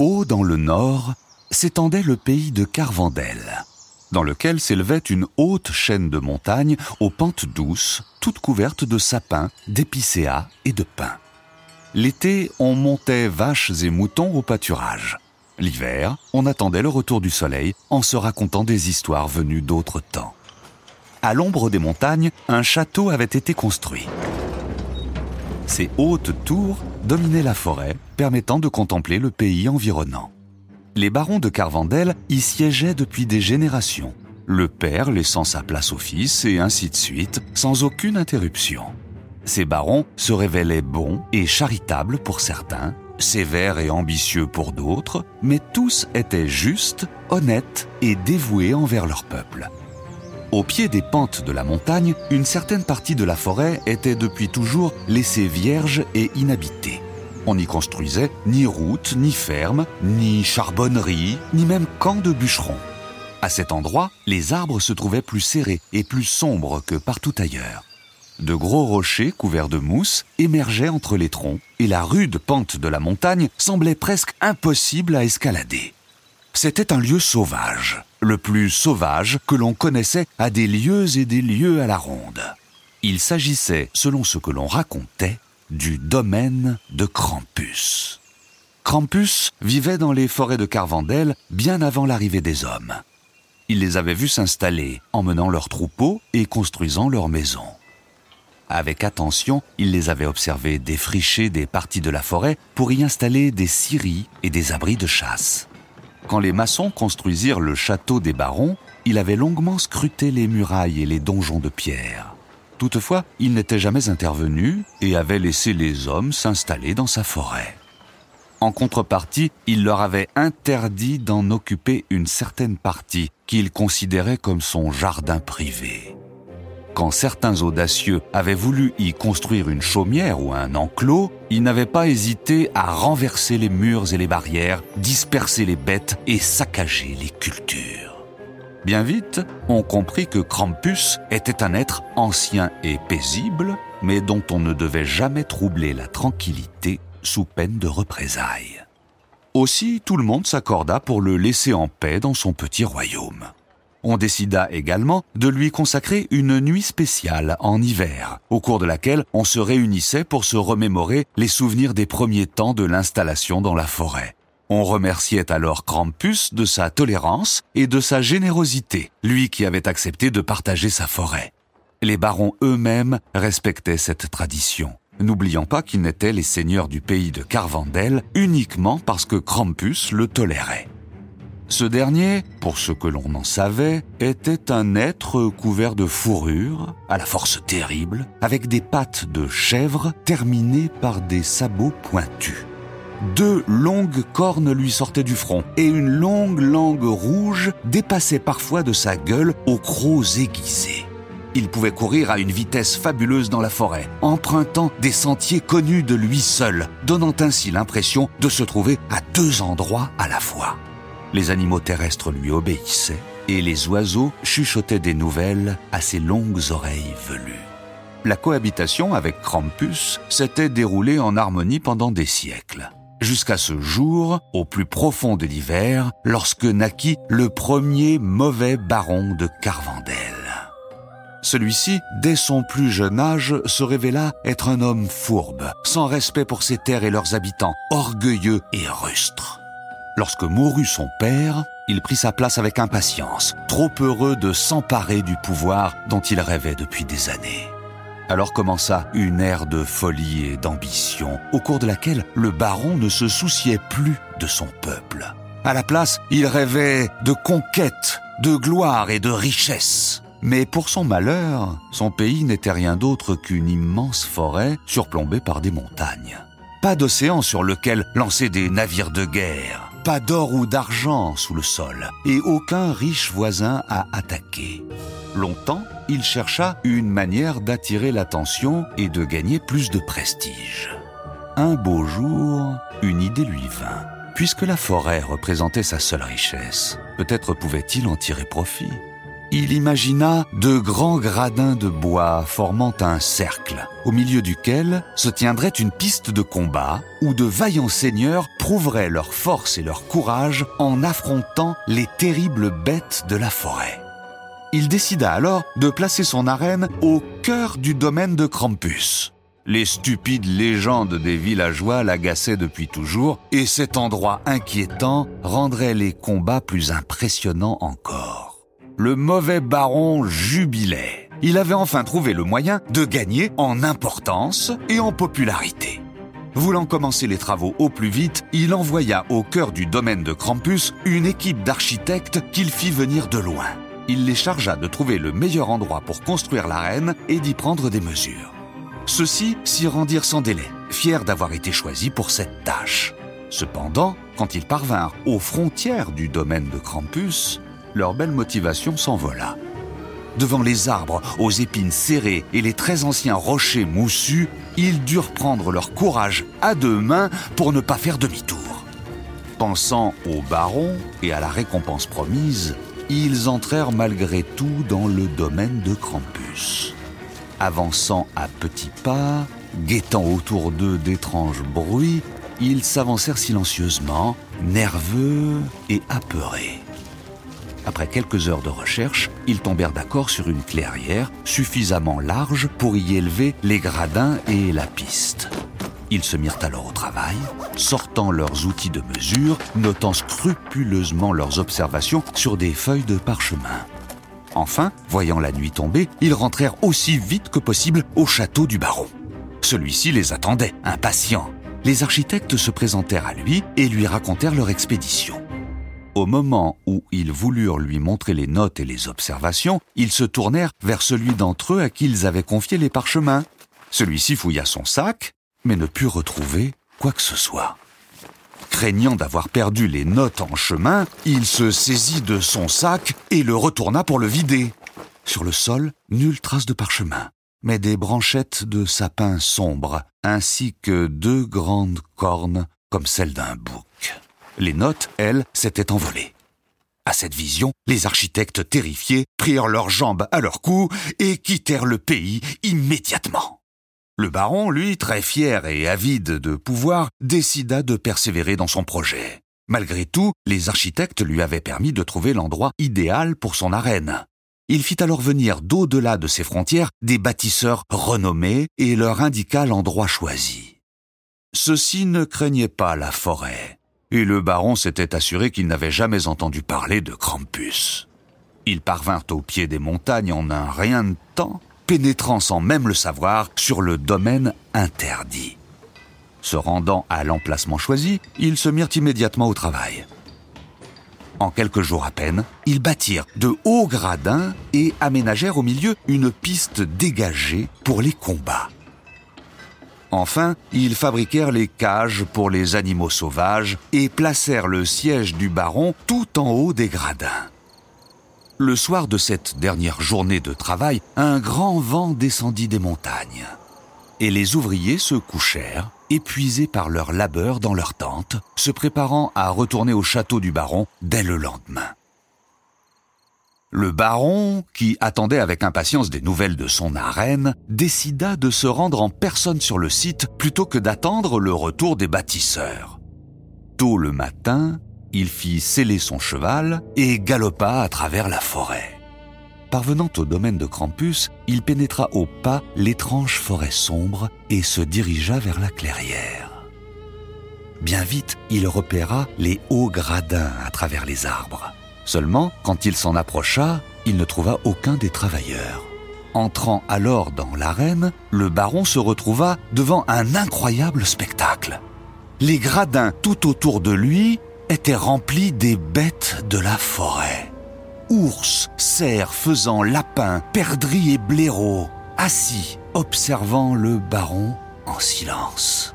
Haut dans le nord s'étendait le pays de Carvandel, dans lequel s'élevait une haute chaîne de montagnes aux pentes douces, toutes couvertes de sapins, d'épicéas et de pins. L'été, on montait vaches et moutons au pâturage. L'hiver, on attendait le retour du soleil en se racontant des histoires venues d'autres temps. À l'ombre des montagnes, un château avait été construit. Ces hautes tours dominaient la forêt, permettant de contempler le pays environnant. Les barons de Carvandel y siégeaient depuis des générations, le père laissant sa place au fils et ainsi de suite, sans aucune interruption. Ces barons se révélaient bons et charitables pour certains, sévères et ambitieux pour d'autres, mais tous étaient justes, honnêtes et dévoués envers leur peuple. Au pied des pentes de la montagne, une certaine partie de la forêt était depuis toujours laissée vierge et inhabitée. On n'y construisait ni route, ni ferme, ni charbonnerie, ni même camp de bûcherons. À cet endroit, les arbres se trouvaient plus serrés et plus sombres que partout ailleurs. De gros rochers couverts de mousse émergeaient entre les troncs et la rude pente de la montagne semblait presque impossible à escalader. C'était un lieu sauvage, le plus sauvage que l'on connaissait à des lieues et des lieues à la ronde. Il s'agissait, selon ce que l'on racontait, du domaine de Krampus. Krampus vivait dans les forêts de Carvandel bien avant l'arrivée des hommes. Il les avait vus s'installer, emmenant leurs troupeaux et construisant leurs maisons. Avec attention, il les avait observés défricher des parties de la forêt pour y installer des scieries et des abris de chasse. Quand les maçons construisirent le château des barons, il avait longuement scruté les murailles et les donjons de pierre. Toutefois, il n'était jamais intervenu et avait laissé les hommes s'installer dans sa forêt. En contrepartie, il leur avait interdit d'en occuper une certaine partie qu'il considérait comme son jardin privé. Quand certains audacieux avaient voulu y construire une chaumière ou un enclos, ils n'avaient pas hésité à renverser les murs et les barrières, disperser les bêtes et saccager les cultures. Bien vite, on comprit que Krampus était un être ancien et paisible, mais dont on ne devait jamais troubler la tranquillité sous peine de représailles. Aussi, tout le monde s'accorda pour le laisser en paix dans son petit royaume. On décida également de lui consacrer une nuit spéciale en hiver, au cours de laquelle on se réunissait pour se remémorer les souvenirs des premiers temps de l'installation dans la forêt. On remerciait alors Krampus de sa tolérance et de sa générosité, lui qui avait accepté de partager sa forêt. Les barons eux-mêmes respectaient cette tradition, n'oubliant pas qu'ils n'étaient les seigneurs du pays de Carvandel uniquement parce que Krampus le tolérait. Ce dernier, pour ce que l'on en savait, était un être couvert de fourrure, à la force terrible, avec des pattes de chèvre terminées par des sabots pointus. Deux longues cornes lui sortaient du front et une longue langue rouge dépassait parfois de sa gueule aux crocs aiguisés. Il pouvait courir à une vitesse fabuleuse dans la forêt, empruntant des sentiers connus de lui seul, donnant ainsi l'impression de se trouver à deux endroits à la fois. Les animaux terrestres lui obéissaient et les oiseaux chuchotaient des nouvelles à ses longues oreilles velues. La cohabitation avec Krampus s'était déroulée en harmonie pendant des siècles, jusqu'à ce jour, au plus profond de l'hiver, lorsque naquit le premier mauvais baron de Carvandel. Celui-ci, dès son plus jeune âge, se révéla être un homme fourbe, sans respect pour ses terres et leurs habitants, orgueilleux et rustre. Lorsque mourut son père, il prit sa place avec impatience, trop heureux de s'emparer du pouvoir dont il rêvait depuis des années. Alors commença une ère de folie et d'ambition, au cours de laquelle le baron ne se souciait plus de son peuple. À la place, il rêvait de conquête, de gloire et de richesse. Mais pour son malheur, son pays n'était rien d'autre qu'une immense forêt surplombée par des montagnes. Pas d'océan sur lequel lancer des navires de guerre pas d'or ou d'argent sous le sol, et aucun riche voisin à attaquer. Longtemps, il chercha une manière d'attirer l'attention et de gagner plus de prestige. Un beau jour, une idée lui vint. Puisque la forêt représentait sa seule richesse, peut-être pouvait-il en tirer profit. Il imagina de grands gradins de bois formant un cercle, au milieu duquel se tiendrait une piste de combat où de vaillants seigneurs prouveraient leur force et leur courage en affrontant les terribles bêtes de la forêt. Il décida alors de placer son arène au cœur du domaine de Krampus. Les stupides légendes des villageois l'agaçaient depuis toujours, et cet endroit inquiétant rendrait les combats plus impressionnants encore le mauvais baron jubilait. Il avait enfin trouvé le moyen de gagner en importance et en popularité. Voulant commencer les travaux au plus vite, il envoya au cœur du domaine de Krampus une équipe d'architectes qu'il fit venir de loin. Il les chargea de trouver le meilleur endroit pour construire l'arène et d'y prendre des mesures. Ceux-ci s'y rendirent sans délai, fiers d'avoir été choisis pour cette tâche. Cependant, quand ils parvinrent aux frontières du domaine de Krampus, leur belle motivation s'envola. Devant les arbres aux épines serrées et les très anciens rochers moussus, ils durent prendre leur courage à deux mains pour ne pas faire demi-tour. Pensant au baron et à la récompense promise, ils entrèrent malgré tout dans le domaine de Krampus. Avançant à petits pas, guettant autour d'eux d'étranges bruits, ils s'avancèrent silencieusement, nerveux et apeurés. Après quelques heures de recherche, ils tombèrent d'accord sur une clairière suffisamment large pour y élever les gradins et la piste. Ils se mirent alors au travail, sortant leurs outils de mesure, notant scrupuleusement leurs observations sur des feuilles de parchemin. Enfin, voyant la nuit tomber, ils rentrèrent aussi vite que possible au château du baron. Celui-ci les attendait, impatient. Les architectes se présentèrent à lui et lui racontèrent leur expédition. Au moment où ils voulurent lui montrer les notes et les observations, ils se tournèrent vers celui d'entre eux à qui ils avaient confié les parchemins. Celui-ci fouilla son sac, mais ne put retrouver quoi que ce soit. Craignant d'avoir perdu les notes en chemin, il se saisit de son sac et le retourna pour le vider. Sur le sol, nulle trace de parchemin, mais des branchettes de sapin sombre, ainsi que deux grandes cornes comme celles d'un bouc. Les notes, elles, s'étaient envolées. À cette vision, les architectes terrifiés prirent leurs jambes à leur cou et quittèrent le pays immédiatement. Le baron, lui, très fier et avide de pouvoir, décida de persévérer dans son projet. Malgré tout, les architectes lui avaient permis de trouver l'endroit idéal pour son arène. Il fit alors venir d'au-delà de ses frontières des bâtisseurs renommés et leur indiqua l'endroit choisi. Ceux-ci ne craignaient pas la forêt et le baron s'était assuré qu'il n'avait jamais entendu parler de Krampus. Ils parvinrent au pied des montagnes en un rien de temps, pénétrant sans même le savoir sur le domaine interdit. Se rendant à l'emplacement choisi, ils se mirent immédiatement au travail. En quelques jours à peine, ils bâtirent de hauts gradins et aménagèrent au milieu une piste dégagée pour les combats. Enfin, ils fabriquèrent les cages pour les animaux sauvages et placèrent le siège du baron tout en haut des gradins. Le soir de cette dernière journée de travail, un grand vent descendit des montagnes. Et les ouvriers se couchèrent, épuisés par leur labeur dans leurs tentes, se préparant à retourner au château du baron dès le lendemain. Le baron, qui attendait avec impatience des nouvelles de son arène, décida de se rendre en personne sur le site plutôt que d'attendre le retour des bâtisseurs. Tôt le matin, il fit sceller son cheval et galopa à travers la forêt. Parvenant au domaine de Krampus, il pénétra au pas l'étrange forêt sombre et se dirigea vers la clairière. Bien vite, il repéra les hauts gradins à travers les arbres. Seulement, quand il s'en approcha, il ne trouva aucun des travailleurs. Entrant alors dans l'arène, le baron se retrouva devant un incroyable spectacle. Les gradins tout autour de lui étaient remplis des bêtes de la forêt. Ours, cerfs, faisans, lapins, perdrix et blaireaux, assis, observant le baron en silence.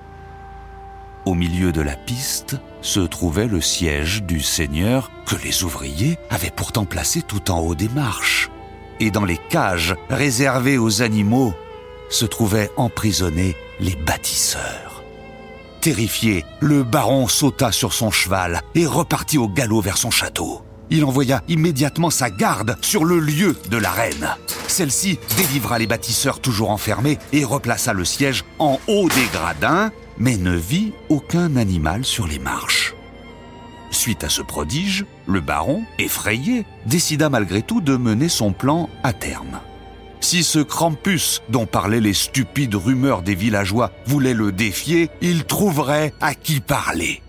Au milieu de la piste se trouvait le siège du seigneur que les ouvriers avaient pourtant placé tout en haut des marches. Et dans les cages réservées aux animaux se trouvaient emprisonnés les bâtisseurs. Terrifié, le baron sauta sur son cheval et repartit au galop vers son château. il envoya immédiatement sa garde sur le lieu de l'arène. Celle-ci délivra les bâtisseurs toujours enfermés et replaça le siège en haut des gradins, mais ne vit aucun animal sur les marches. Suite à ce prodige, le baron, effrayé, décida malgré tout de mener son plan à terme. Si ce Krampus, dont parlaient les stupides rumeurs des villageois, voulait le défier, il trouverait à qui parler.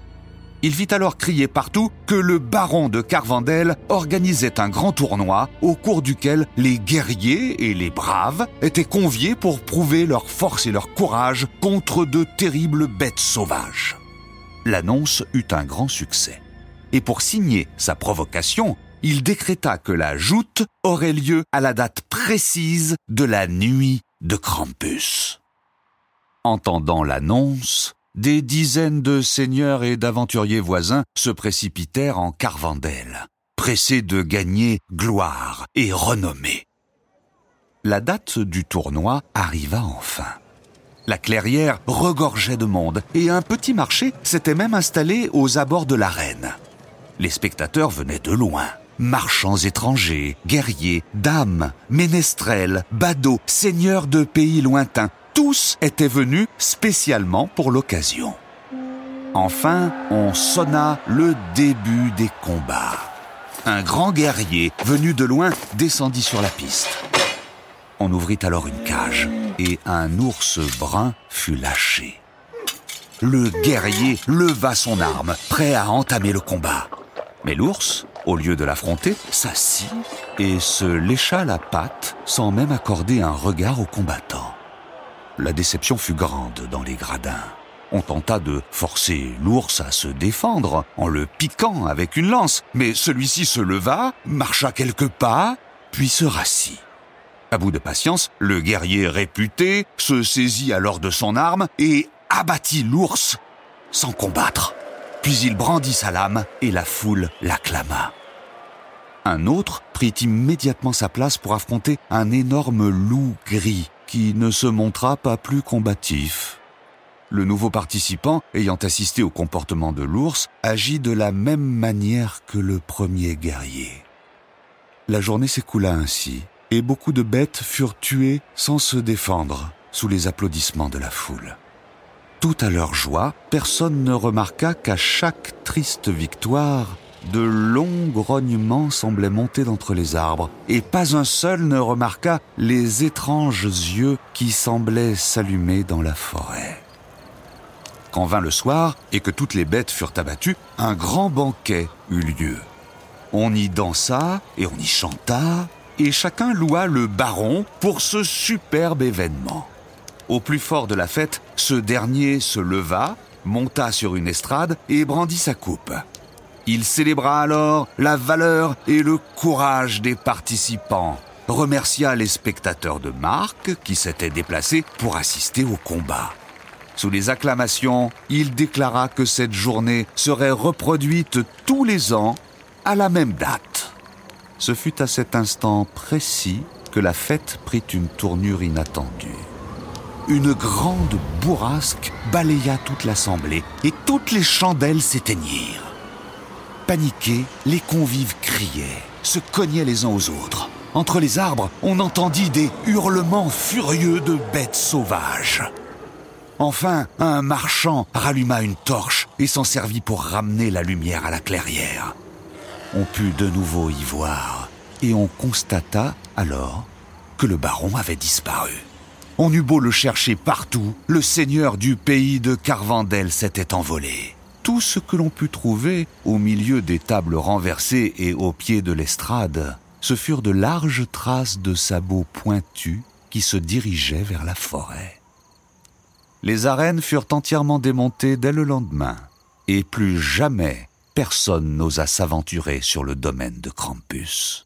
Il fit alors crier partout que le baron de Carvandel organisait un grand tournoi au cours duquel les guerriers et les braves étaient conviés pour prouver leur force et leur courage contre de terribles bêtes sauvages. L'annonce eut un grand succès. Et pour signer sa provocation, il décréta que la joute aurait lieu à la date précise de la nuit de Krampus. Entendant l'annonce, des dizaines de seigneurs et d'aventuriers voisins se précipitèrent en Carvandel, pressés de gagner gloire et renommée. La date du tournoi arriva enfin. La clairière regorgeait de monde et un petit marché s'était même installé aux abords de l'arène. Les spectateurs venaient de loin. Marchands étrangers, guerriers, dames, ménestrels, badauds, seigneurs de pays lointains, tous étaient venus spécialement pour l'occasion. Enfin, on sonna le début des combats. Un grand guerrier, venu de loin, descendit sur la piste. On ouvrit alors une cage et un ours brun fut lâché. Le guerrier leva son arme, prêt à entamer le combat. Mais l'ours, au lieu de l'affronter, s'assit et se lécha la patte sans même accorder un regard au combattant. La déception fut grande dans les gradins. On tenta de forcer l'ours à se défendre en le piquant avec une lance, mais celui-ci se leva, marcha quelques pas, puis se rassit. À bout de patience, le guerrier réputé se saisit alors de son arme et abattit l'ours sans combattre. Puis il brandit sa lame et la foule l'acclama. Un autre prit immédiatement sa place pour affronter un énorme loup gris qui ne se montra pas plus combatif. Le nouveau participant, ayant assisté au comportement de l'ours, agit de la même manière que le premier guerrier. La journée s'écoula ainsi, et beaucoup de bêtes furent tuées sans se défendre, sous les applaudissements de la foule. Tout à leur joie, personne ne remarqua qu'à chaque triste victoire, de longs grognements semblaient monter d'entre les arbres, et pas un seul ne remarqua les étranges yeux qui semblaient s'allumer dans la forêt. Quand vint le soir et que toutes les bêtes furent abattues, un grand banquet eut lieu. On y dansa et on y chanta, et chacun loua le baron pour ce superbe événement. Au plus fort de la fête, ce dernier se leva, monta sur une estrade et brandit sa coupe. Il célébra alors la valeur et le courage des participants, remercia les spectateurs de marque qui s'étaient déplacés pour assister au combat. Sous les acclamations, il déclara que cette journée serait reproduite tous les ans à la même date. Ce fut à cet instant précis que la fête prit une tournure inattendue. Une grande bourrasque balaya toute l'assemblée et toutes les chandelles s'éteignirent. Paniqués, les convives criaient, se cognaient les uns aux autres. Entre les arbres, on entendit des hurlements furieux de bêtes sauvages. Enfin, un marchand ralluma une torche et s'en servit pour ramener la lumière à la clairière. On put de nouveau y voir, et on constata alors que le baron avait disparu. On eut beau le chercher partout, le seigneur du pays de Carvandel s'était envolé tout ce que l'on put trouver au milieu des tables renversées et au pied de l'estrade, ce furent de larges traces de sabots pointus qui se dirigeaient vers la forêt. Les arènes furent entièrement démontées dès le lendemain, et plus jamais personne n'osa s'aventurer sur le domaine de Krampus.